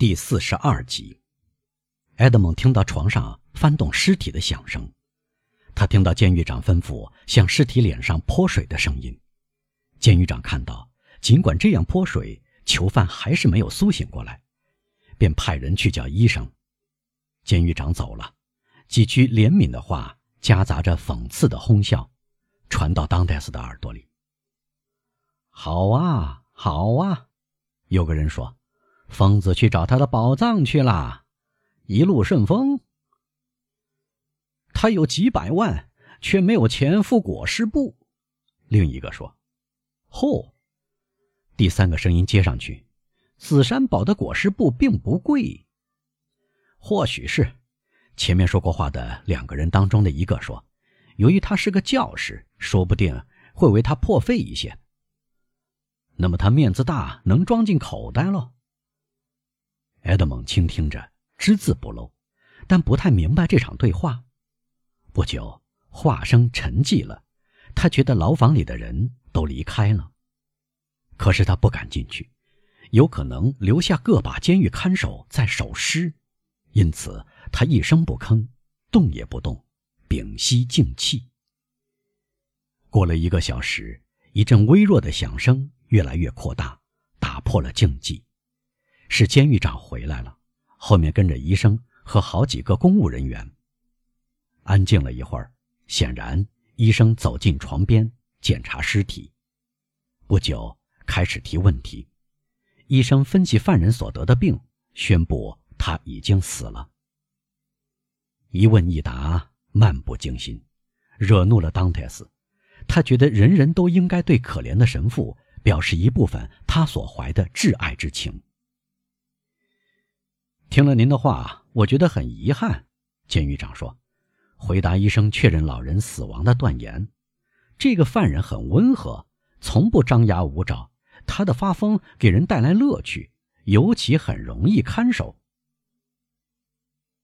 第四十二集，埃德蒙听到床上翻动尸体的响声，他听到监狱长吩咐向尸体脸上泼水的声音。监狱长看到，尽管这样泼水，囚犯还是没有苏醒过来，便派人去叫医生。监狱长走了，几句怜悯的话夹杂着讽刺的哄笑，传到当戴斯的耳朵里。好啊，好啊，有个人说。疯子去找他的宝藏去了，一路顺风。他有几百万，却没有钱付裹尸布。另一个说：“嚯！”第三个声音接上去：“紫山堡的裹尸布并不贵。”或许是前面说过话的两个人当中的一个说：“由于他是个教师，说不定会为他破费一些。那么他面子大，能装进口袋喽。”埃德蒙倾听着，只字不漏，但不太明白这场对话。不久，话声沉寂了，他觉得牢房里的人都离开了。可是他不敢进去，有可能留下个把监狱看守在守尸，因此他一声不吭，动也不动，屏息静气。过了一个小时，一阵微弱的响声越来越扩大，打破了静寂。是监狱长回来了，后面跟着医生和好几个公务人员。安静了一会儿，显然医生走进床边检查尸体。不久开始提问题，医生分析犯人所得的病，宣布他已经死了。一问一答，漫不经心，惹怒了当泰斯。他觉得人人都应该对可怜的神父表示一部分他所怀的挚爱之情。听了您的话，我觉得很遗憾。监狱长说：“回答医生确认老人死亡的断言。这个犯人很温和，从不张牙舞爪。他的发疯给人带来乐趣，尤其很容易看守。”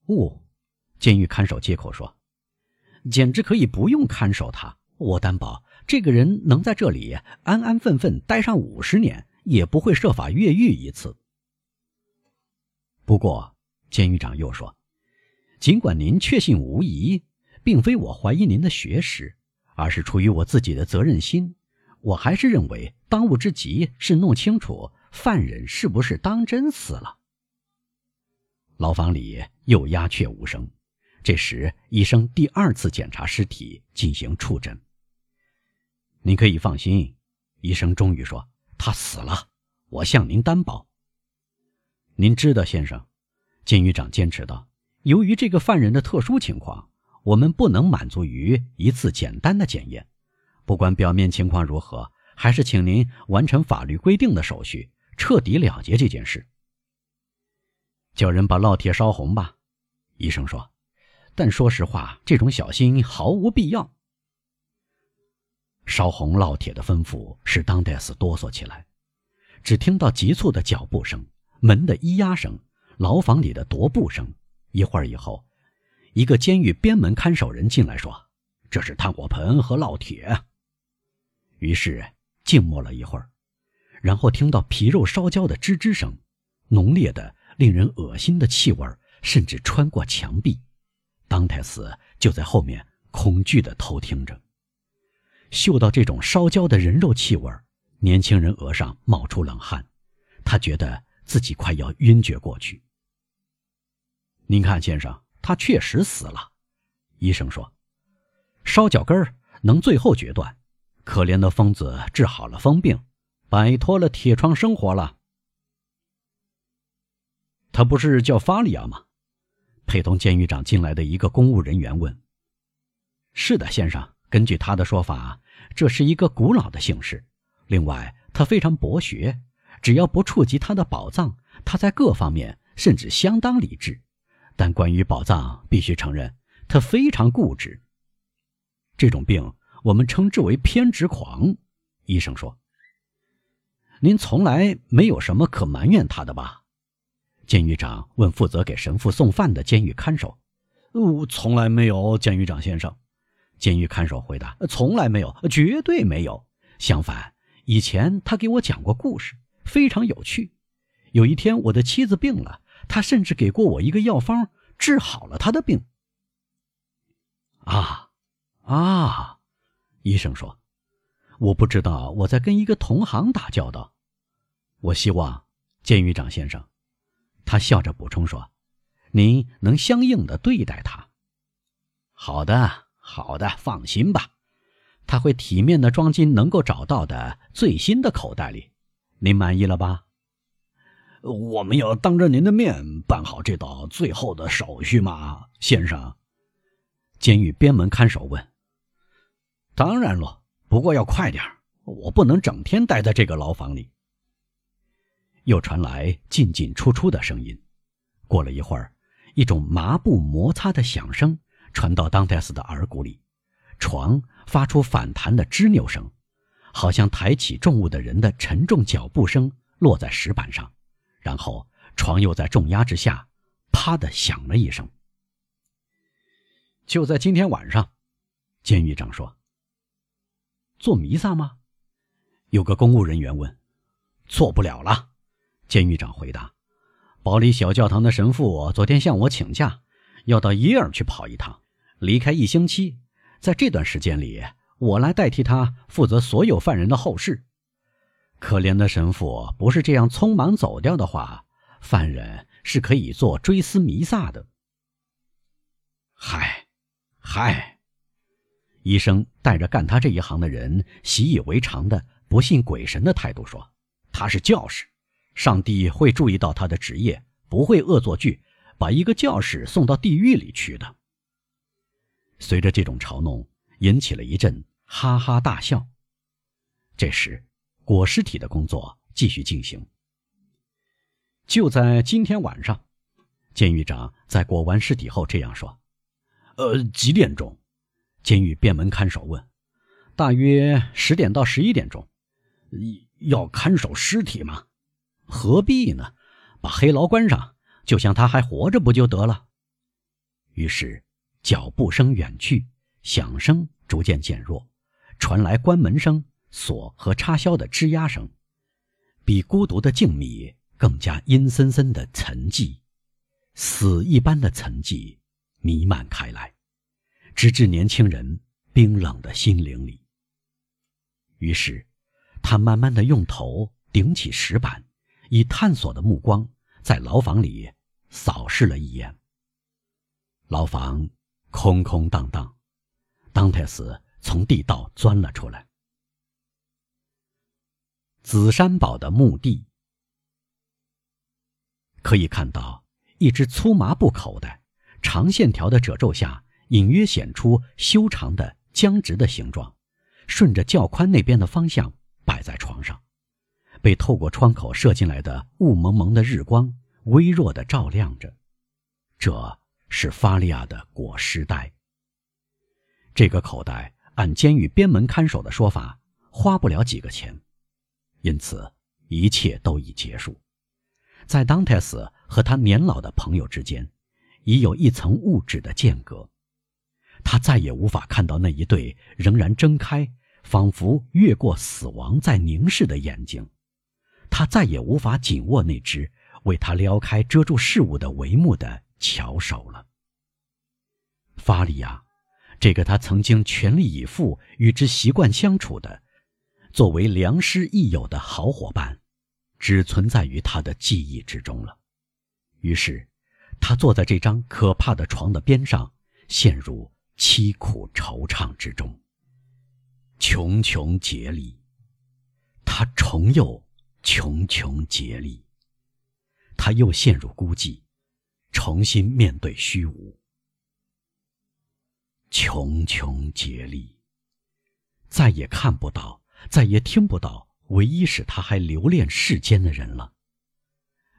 哦，监狱看守接口说：“简直可以不用看守他，我担保这个人能在这里安安分分待上五十年，也不会设法越狱一次。”不过，监狱长又说：“尽管您确信无疑，并非我怀疑您的学识，而是出于我自己的责任心，我还是认为当务之急是弄清楚犯人是不是当真死了。”牢房里又鸦雀无声。这时，医生第二次检查尸体，进行触诊。您可以放心，医生终于说：“他死了，我向您担保。”您知道，先生，监狱长坚持道：“由于这个犯人的特殊情况，我们不能满足于一次简单的检验。不管表面情况如何，还是请您完成法律规定的手续，彻底了结这件事。叫人把烙铁烧红吧。”医生说。但说实话，这种小心毫无必要。烧红烙铁的吩咐使当戴斯哆嗦起来，只听到急促的脚步声。门的咿呀声，牢房里的踱步声。一会儿以后，一个监狱边门看守人进来说：“这是炭火盆和烙铁。”于是静默了一会儿，然后听到皮肉烧焦的吱吱声，浓烈的、令人恶心的气味甚至穿过墙壁。当泰斯就在后面恐惧地偷听着，嗅到这种烧焦的人肉气味，年轻人额上冒出冷汗，他觉得。自己快要晕厥过去。您看，先生，他确实死了。医生说，烧脚根能最后决断。可怜的疯子治好了疯病，摆脱了铁窗生活了。他不是叫法利亚吗？陪同监狱长进来的一个公务人员问。是的，先生。根据他的说法，这是一个古老的姓氏。另外，他非常博学。只要不触及他的宝藏，他在各方面甚至相当理智。但关于宝藏，必须承认他非常固执。这种病我们称之为偏执狂。医生说：“您从来没有什么可埋怨他的吧？”监狱长问负责给神父送饭的监狱看守。“哦，从来没有，监狱长先生。”监狱看守回答：“从来没有，绝对没有。相反，以前他给我讲过故事。”非常有趣。有一天，我的妻子病了，他甚至给过我一个药方，治好了他的病。啊，啊，医生说：“我不知道我在跟一个同行打交道。”我希望，监狱长先生，他笑着补充说：“您能相应的对待他。”好的，好的，放心吧，他会体面的装进能够找到的最新的口袋里。您满意了吧？我们要当着您的面办好这道最后的手续吗，先生？监狱边门看守问：“当然了，不过要快点我不能整天待在这个牢房里。”又传来进进出出的声音。过了一会儿，一种麻布摩擦的响声传到当泰斯的耳骨里，床发出反弹的吱扭声，好像抬起重物的人的沉重脚步声落在石板上，然后床又在重压之下，啪的响了一声。就在今天晚上，监狱长说：“做弥撒吗？”有个公务人员问：“做不了了。”监狱长回答：“保里小教堂的神父昨天向我请假，要到耶尔去跑一趟，离开一星期。在这段时间里，我来代替他负责所有犯人的后事。可怜的神父，不是这样匆忙走掉的话，犯人是可以做追思弥撒的。”嗨。嗨，医生带着干他这一行的人习以为常的不信鬼神的态度说：“他是教士，上帝会注意到他的职业，不会恶作剧把一个教士送到地狱里去的。”随着这种嘲弄，引起了一阵哈哈大笑。这时，裹尸体的工作继续进行。就在今天晚上，监狱长在裹完尸体后这样说。呃，几点钟？监狱便门看守问。大约十点到十一点钟。要看守尸体吗？何必呢？把黑牢关上，就像他还活着不就得了？于是脚步声远去，响声逐渐减弱，传来关门声、锁和插销的吱呀声，比孤独的静谧更加阴森森的沉寂，死一般的沉寂。弥漫开来，直至年轻人冰冷的心灵里。于是，他慢慢的用头顶起石板，以探索的目光在牢房里扫视了一眼。牢房空空荡荡，当泰斯从地道钻了出来。紫山堡的墓地，可以看到一只粗麻布口袋。长线条的褶皱下，隐约显出修长的僵直的形状，顺着较宽那边的方向摆在床上，被透过窗口射进来的雾蒙蒙的日光微弱的照亮着。这是法利亚的裹尸袋。这个口袋按监狱边门看守的说法，花不了几个钱，因此一切都已结束，在当泰斯和他年老的朋友之间。已有一层物质的间隔，他再也无法看到那一对仍然睁开、仿佛越过死亡在凝视的眼睛，他再也无法紧握那只为他撩开遮住事物的帷幕的巧手了。法里亚，这个他曾经全力以赴与之习惯相处的，作为良师益友的好伙伴，只存在于他的记忆之中了。于是。他坐在这张可怕的床的边上，陷入凄苦惆怅之中。穷穷竭力，他重又穷穷竭力。他又陷入孤寂，重新面对虚无。穷穷竭力，再也看不到，再也听不到唯一使他还留恋世间的人了。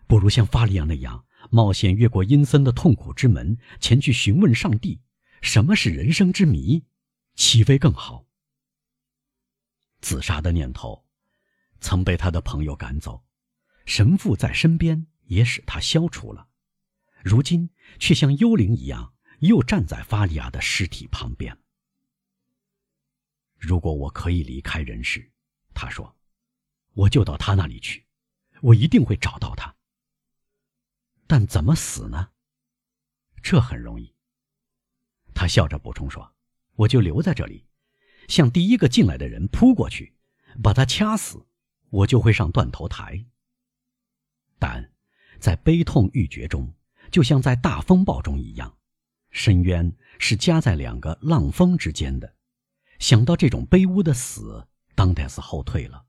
不如像法利亚那样。冒险越过阴森的痛苦之门，前去询问上帝，什么是人生之谜，岂非更好？自杀的念头，曾被他的朋友赶走，神父在身边也使他消除了，如今却像幽灵一样，又站在法利亚的尸体旁边。如果我可以离开人世，他说，我就到他那里去，我一定会找到他。但怎么死呢？这很容易。他笑着补充说：“我就留在这里，向第一个进来的人扑过去，把他掐死，我就会上断头台。但，在悲痛欲绝中，就像在大风暴中一样，深渊是夹在两个浪峰之间的。想到这种卑污的死，当戴斯后退了，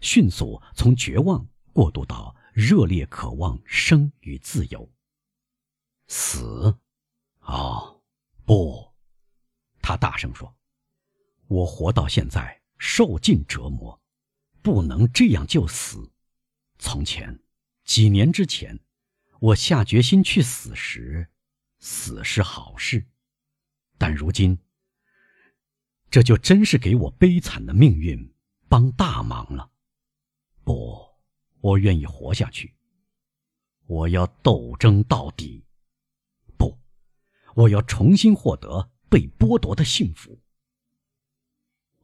迅速从绝望过渡到热烈渴望生与自由。死，哦。”不，他大声说：“我活到现在，受尽折磨，不能这样就死。从前，几年之前，我下决心去死时，死是好事。但如今，这就真是给我悲惨的命运帮大忙了。不，我愿意活下去。我要斗争到底。”不我要重新获得被剥夺的幸福。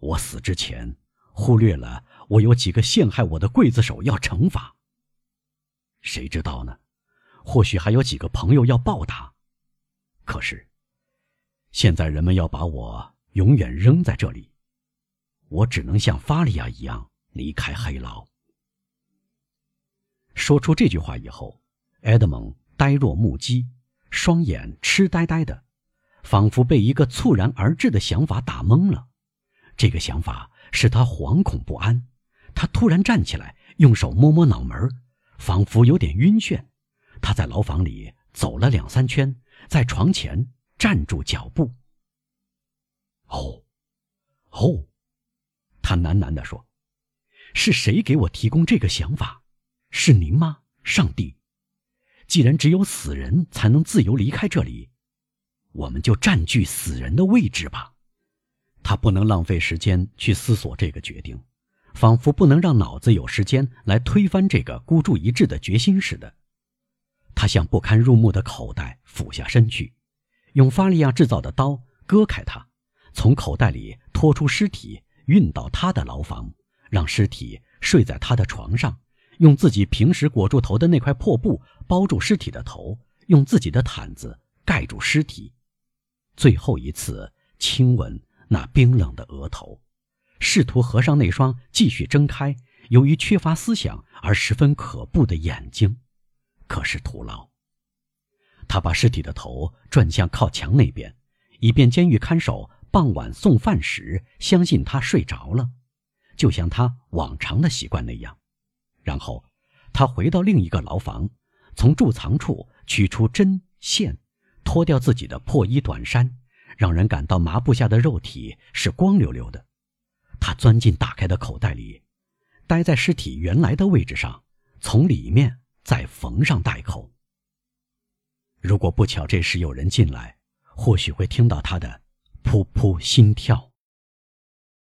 我死之前忽略了我有几个陷害我的刽子手要惩罚。谁知道呢？或许还有几个朋友要报答。现在人们要把我永远扔在这里，我只能像法利亚一样离开黑牢。说出这句话以后，埃德蒙呆若木鸡。双眼痴呆呆的，仿佛被一个猝然而至的想法打懵了。这个想法使他惶恐不安。他突然站起来，用手摸摸脑门，仿佛有点晕眩。他在牢房里走了两三圈，在床前站住脚步。哦，哦，他喃喃地说：“是谁给我提供这个想法？是您吗，上帝？”既然只有死人才能自由离开这里，我们就占据死人的位置吧。他不能浪费时间去思索这个决定，仿佛不能让脑子有时间来推翻这个孤注一掷的决心似的。他向不堪入目的口袋俯下身去，用法利亚制造的刀割开他，从口袋里拖出尸体，运到他的牢房，让尸体睡在他的床上。用自己平时裹住头的那块破布包住尸体的头，用自己的毯子盖住尸体，最后一次亲吻那冰冷的额头，试图合上那双继续睁开、由于缺乏思想而十分可怖的眼睛，可是徒劳。他把尸体的头转向靠墙那边，以便监狱看守傍晚送饭时相信他睡着了，就像他往常的习惯那样。然后，他回到另一个牢房，从贮藏处取出针线，脱掉自己的破衣短衫，让人感到麻布下的肉体是光溜溜的。他钻进打开的口袋里，待在尸体原来的位置上，从里面再缝上袋口。如果不巧这时有人进来，或许会听到他的噗噗心跳。